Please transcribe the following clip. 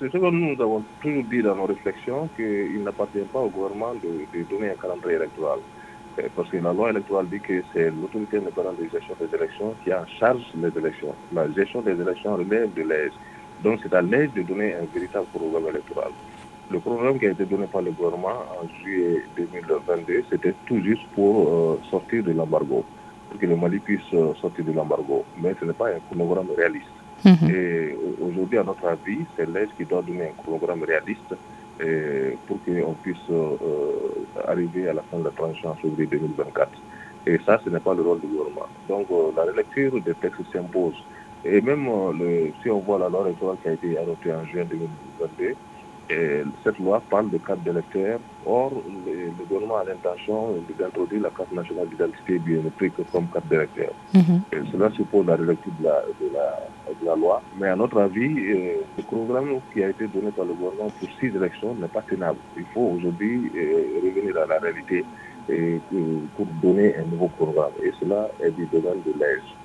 c'est ce que nous avons toujours dit dans nos réflexions, qu'il n'appartient pas au gouvernement de, donner un calendrier électoral. Parce que la loi électorale dit que c'est l'autorité indépendante de gestion des élections qui en charge les élections. La gestion des élections relève de l'aise. Donc c'est à l'aise de donner un véritable programme électoral. Le programme qui a été donné par le gouvernement en juillet 2022, c'était tout juste pour sortir de l'embargo, pour que le Mali puisse sortir de l'embargo. Mais ce n'est pas un programme réaliste. Et aujourd'hui, à notre avis, c'est l'aide qui doit donner un programme réaliste pour qu'on puisse arriver à la fin de la transition en février 2024. Et ça, ce n'est pas le rôle du gouvernement. Donc, la relecture des textes s'impose. Et même le, si on voit la loi électorale qui a été adoptée en juin 2022, et cette loi parle de carte d'électeur. Or, le, le, gouvernement a l'intention d'introduire la carte nationale d'identité biométrique comme carte d'électeur. Cela suppose la relecture de la, de, la, de la, loi. Mais à notre avis, euh, le programme qui a été donné par le gouvernement pour six élections n'est pas tenable. Il faut aujourd'hui euh, revenir à la réalité et, pour donner un nouveau programme. Et cela est du domaine de l'aise.